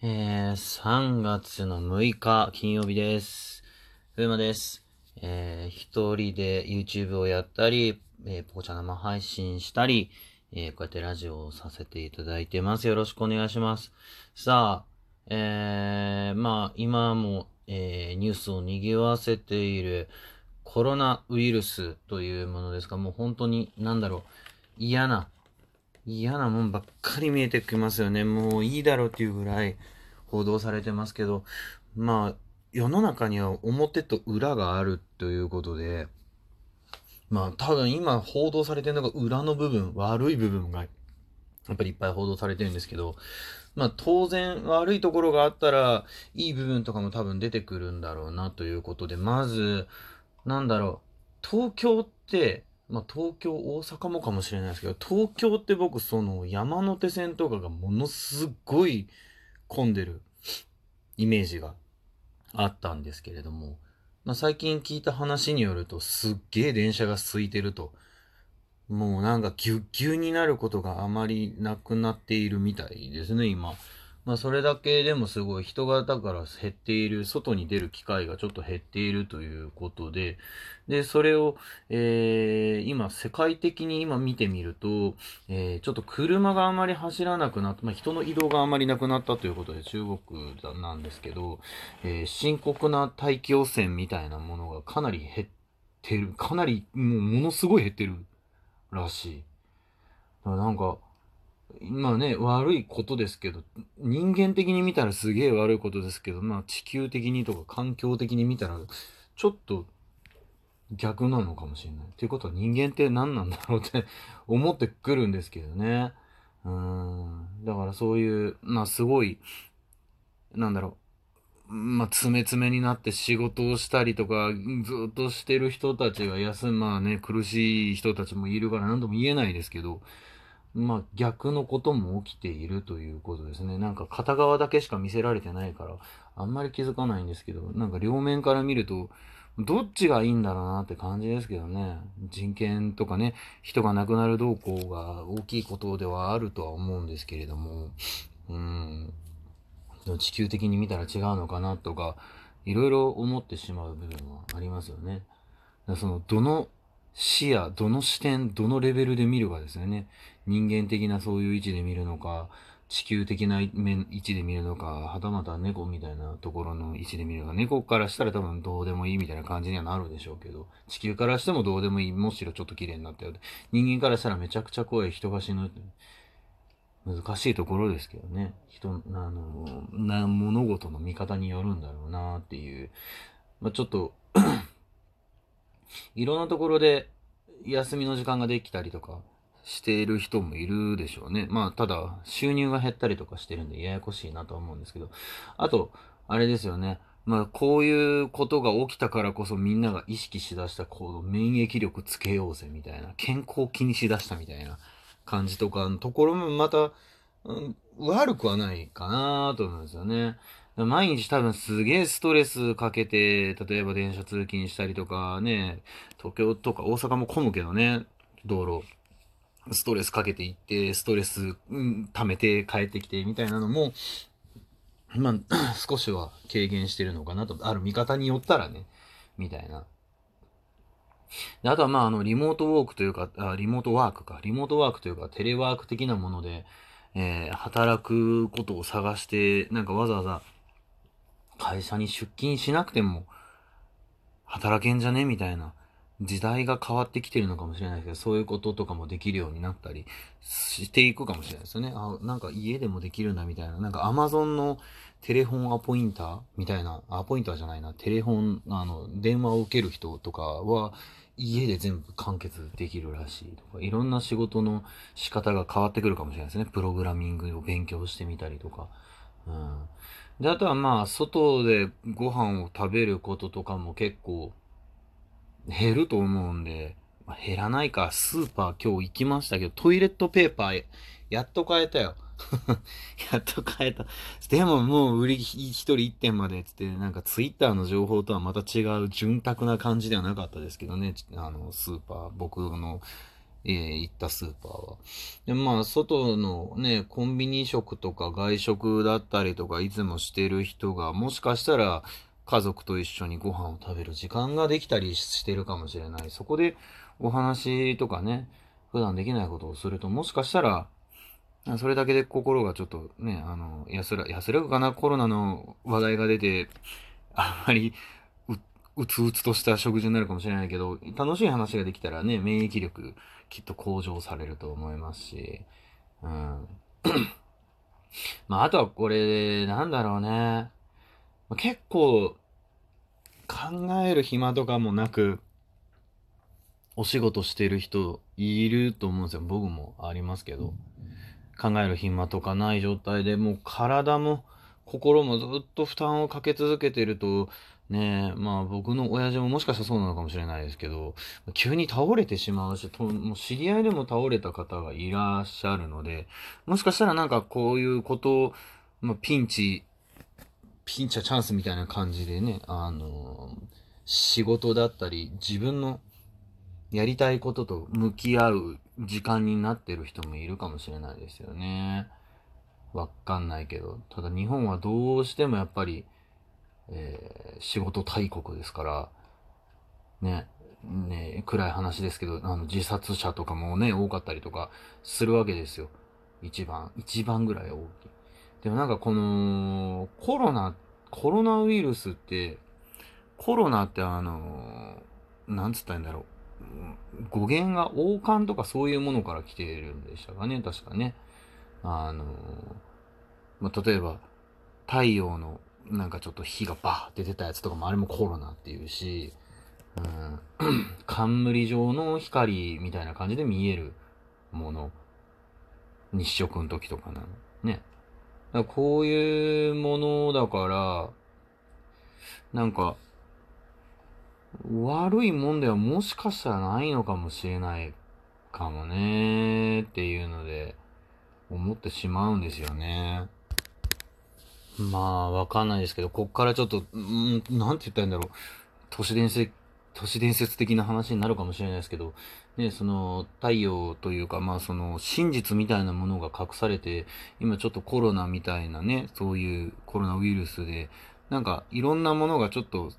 えー、3月の6日金曜日です。ふうまです。えー、一人で YouTube をやったり、えー、ポコチャ生配信したり、えー、こうやってラジオをさせていただいてます。よろしくお願いします。さあ、えー、まあ、今も、えー、ニュースを賑わせているコロナウイルスというものですが、もう本当に、なんだろう、嫌な、嫌なもんばっかり見えてきますよね。もういいだろうっていうぐらい報道されてますけど、まあ、世の中には表と裏があるということで、まあ多分今報道されてるのが裏の部分、悪い部分がやっぱりいっぱい報道されてるんですけど、まあ当然悪いところがあったらいい部分とかも多分出てくるんだろうなということで、まず、なんだろう、東京って、まあ東京、大阪もかもしれないですけど、東京って僕その山手線とかがものすごい混んでるイメージがあったんですけれども、まあ、最近聞いた話によるとすっげえ電車が空いてると。もうなんかぎゅっぎゅうになることがあまりなくなっているみたいですね、今。まあそれだけでもすごい人がだから減っている、外に出る機会がちょっと減っているということで、で、それを、えー、今世界的に今見てみると、えー、ちょっと車があまり走らなくなって、まあ人の移動があまりなくなったということで中国なんですけど、えー深刻な大気汚染みたいなものがかなり減ってる、かなりもうものすごい減ってるらしい。なんか、まあね、悪いことですけど、人間的に見たらすげえ悪いことですけど、まあ地球的にとか環境的に見たら、ちょっと逆なのかもしれない。ということは人間って何なんだろうって思ってくるんですけどね。うん。だからそういう、まあすごい、なんだろう。まあ、詰め詰めになって仕事をしたりとか、ずっとしてる人たちが休む、まあね、苦しい人たちもいるから何とも言えないですけど、まあ逆のことも起きているということですね。なんか片側だけしか見せられてないから、あんまり気づかないんですけど、なんか両面から見ると、どっちがいいんだろうなって感じですけどね。人権とかね、人が亡くなる動向が大きいことではあるとは思うんですけれども、うん。地球的に見たら違うのかなとか、いろいろ思ってしまう部分はありますよね。その、どの視野、どの視点、どのレベルで見るかですよね。人間的なそういう位置で見るのか、地球的な面位置で見るのか、はたまた猫みたいなところの位置で見るのか、猫からしたら多分どうでもいいみたいな感じにはなるでしょうけど、地球からしてもどうでもいい、むしろちょっと綺麗になったよ。人間からしたらめちゃくちゃ怖い人が死ぬって。難しいところですけどね。人、あの、な、物事の見方によるんだろうなっていう。まあ、ちょっと、いろんなところで休みの時間ができたりとかしている人もいるでしょうね。まあ、ただ、収入が減ったりとかしてるんでややこしいなとは思うんですけど。あと、あれですよね。まあ、こういうことが起きたからこそみんなが意識しだした、こう、免疫力つけようぜみたいな、健康気にしだしたみたいな感じとかのところもまた、うん、悪くはないかなと思うんですよね。毎日多分すげえストレスかけて、例えば電車通勤したりとかね、東京とか大阪も混むけどね、道路。ストレスかけていって、ストレス、うん、溜めて帰ってきてみたいなのも、まあ、少しは軽減してるのかなと、ある見方によったらね、みたいな。であとはまあ、あの、リモートウォークというかあ、リモートワークか、リモートワークというか、テレワーク的なもので、えー働くことを探して、なんかわざわざ会社に出勤しなくても働けんじゃね？みたいな時代が変わってきてるのかもしれないけど、そういうこととかもできるようになったりしていくかもしれないですよね。あ、なんか家でもできるんだみたいな。なんか Amazon のテレフォンアポインターみたいな、アポインターじゃないな、テレフォン、あの、電話を受ける人とかは、家で全部完結できるらしいとか、いろんな仕事の仕方が変わってくるかもしれないですね。プログラミングを勉強してみたりとか。うん。で、あとはまあ、外でご飯を食べることとかも結構減ると思うんで、まあ、減らないか、スーパー今日行きましたけど、トイレットペーパーやっと買えたよ。やっと買えた。でももう売り一人一点までっつって、なんかツイッターの情報とはまた違う潤沢な感じではなかったですけどね。あの、スーパー、僕のえー、行ったスーパーは。で、まあ、外のね、コンビニ食とか外食だったりとか、いつもしてる人が、もしかしたら、家族と一緒にご飯を食べる時間ができたりしてるかもしれない。そこで、お話とかね、普段できないことをすると、もしかしたら、それだけで心がちょっとね、あの、安ら、安らぐかな、コロナの話題が出て、あんまりうつうつとした食事になるかもしれないけど、楽しい話ができたらね、免疫力きっと向上されると思いますし、うん。まあ、あとはこれ、なんだろうね。結構、考える暇とかもなく、お仕事してる人いると思うんですよ。僕もありますけど。考える暇とかない状態でもう体も心もずっと負担をかけ続けてると、ねえ、まあ僕の親父ももしかしたらそうなのかもしれないですけど、急に倒れてしまうし、ともう知り合いでも倒れた方がいらっしゃるので、もしかしたらなんかこういうことを、まあ、ピンチ、ピンチはチャンスみたいな感じでね、あの、仕事だったり、自分のやりたいことと向き合う時間になってる人もいるかもしれないですよね。わかんないけど。ただ日本はどうしてもやっぱり、えー、仕事大国ですから、ね、ね、暗い話ですけど、あの、自殺者とかもね、多かったりとかするわけですよ。一番、一番ぐらい大きい。でもなんかこの、コロナ、コロナウイルスって、コロナってあの、なんつったらいいんだろう。語源が王冠とかそういうものから来ているんでしたかね、確かね。あの、まあ、例えば、太陽のなんかちょっと火がバーって出たやつとかもあれもコロナっていうし、うん、冠状の光みたいな感じで見えるもの。日食の時とかなの。ね。だこういうものだから、なんか、悪いもんではもしかしたらないのかもしれないかもねっていうので、思ってしまうんですよね。まあ、わかんないですけど、こっからちょっと、うん、なんて言ったらいいんだろう。都市伝説、都市伝説的な話になるかもしれないですけど、ね、その、太陽というか、まあ、その、真実みたいなものが隠されて、今ちょっとコロナみたいなね、そういうコロナウイルスで、なんか、いろんなものがちょっと、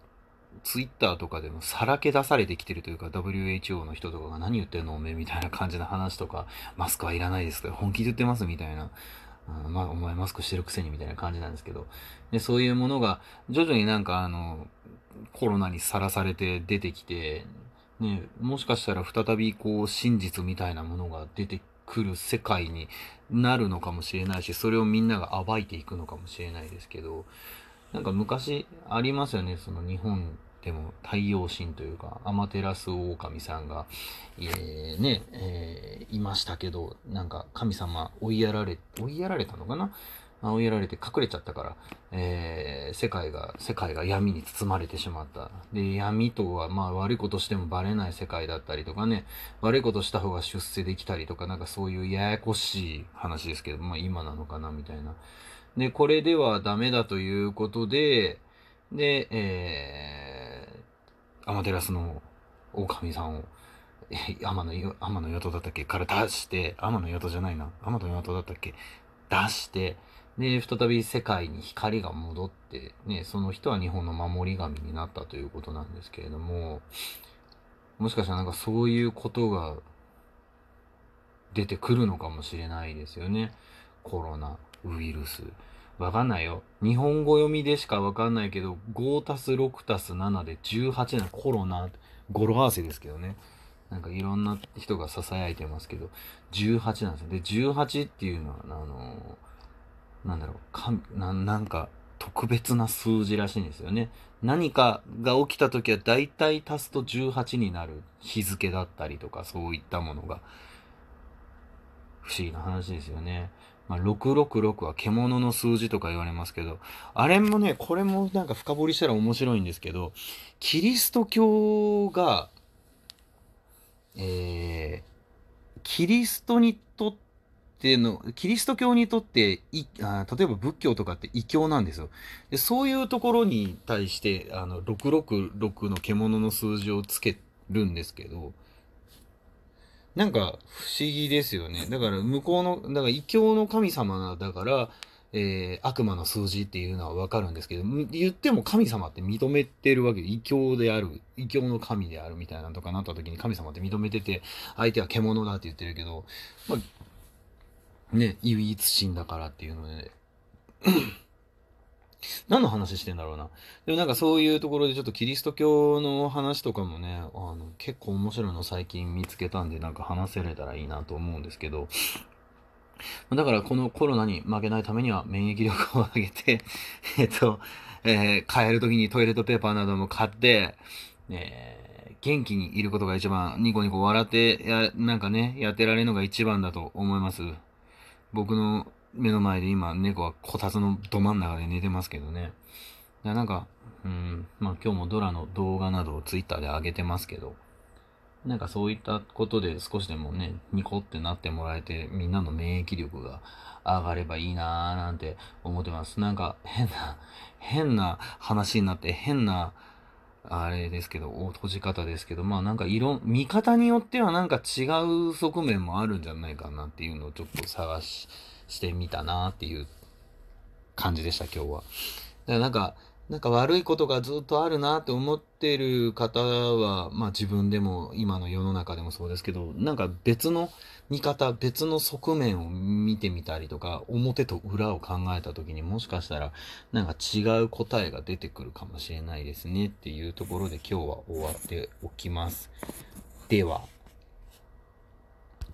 ツイッターとかでもさらけ出されてきてるというか、WHO の人とかが何言ってんのおめえみたいな感じの話とか、マスクはいらないですけど、本気で言ってますみたいな。あまあ、お前マスクしてるくせにみたいな感じなんですけど、で、そういうものが、徐々になんかあの、コロナにさらされて出てきて、ね、もしかしたら再びこう、真実みたいなものが出てくる世界になるのかもしれないし、それをみんなが暴いていくのかもしれないですけど、なんか昔ありますよね、その日本でも太陽神というか、アマテラスオオカミさんが、えー、ね、えー、いましたけど、なんか神様追いやられ、追いやられたのかな？追いやられて隠れちゃったから、えー、世界が、世界が闇に包まれてしまった。で、闇とは、まあ悪いことしてもバレない世界だったりとかね、悪いことした方が出世できたりとか、なんかそういうややこしい話ですけど、まあ今なのかな、みたいな。で、これではダメだということで、で、えー、アマテラスの狼さんを、天の、天のトだったっけ？から出して、天のトじゃないな。天のトだったっけ？出して、で、再び世界に光が戻って、ね、その人は日本の守り神になったということなんですけれども、もしかしたらなんかそういうことが出てくるのかもしれないですよね。コロナ、ウイルス。わかんないよ。日本語読みでしかわかんないけど、5たす6たす7で18なコロナ、語呂合わせですけどね。なんかいろんな人が囁いてますけど、18なんですよ。で、18っていうのは、あのー、なんだろう、かななんか特別な数字らしいんですよね。何かが起きた時は大体足すと18になる日付だったりとか、そういったものが、不思議な話ですよね。まあ、666は獣の数字とか言われますけど、あれもね、これもなんか深掘りしたら面白いんですけど、キリスト教が、えー、キリストにとっての、キリスト教にとっていあ、例えば仏教とかって異教なんですよ。でそういうところに対して、あの、666の獣の数字をつけるんですけど、なんか不思議ですよね。だから向こうの、だから異教の神様だから、えー、悪魔の数字っていうのはわかるんですけど、言っても神様って認めてるわけで、異教である、異教の神であるみたいなとかなった時に神様って認めてて、相手は獣だって言ってるけど、まあ、ね、唯一神だからっていうので、ね、何の話してんだろうな。でもなんかそういうところでちょっとキリスト教の話とかもね、あの結構面白いの最近見つけたんでなんか話せれたらいいなと思うんですけど、だからこのコロナに負けないためには免疫力を上げて、えっと、えー、帰る時にトイレットペーパーなども買って、えー、元気にいることが一番、ニコニコ笑って、や、なんかね、やってられるのが一番だと思います。僕の目の前で今、猫はこたつのど真ん中で寝てますけどね。なんか、うん、まあ今日もドラの動画などをツイッターで上げてますけど、なんかそういったことで少しでもね、ニコってなってもらえて、みんなの免疫力が上がればいいなーなんて思ってます。なんか変な、変な話になって変な、あれですけど、閉じ方ですけど、まあなんか色、見方によってはなんか違う側面もあるんじゃないかなっていうのをちょっと探し、してみたなっていう感じでした、今日は。だからなんか、なんか悪いことがずっとあるなって思ってる方は、まあ自分でも今の世の中でもそうですけど、なんか別の見方、別の側面を見てみたりとか、表と裏を考えた時にもしかしたら、なんか違う答えが出てくるかもしれないですねっていうところで今日は終わっておきます。では。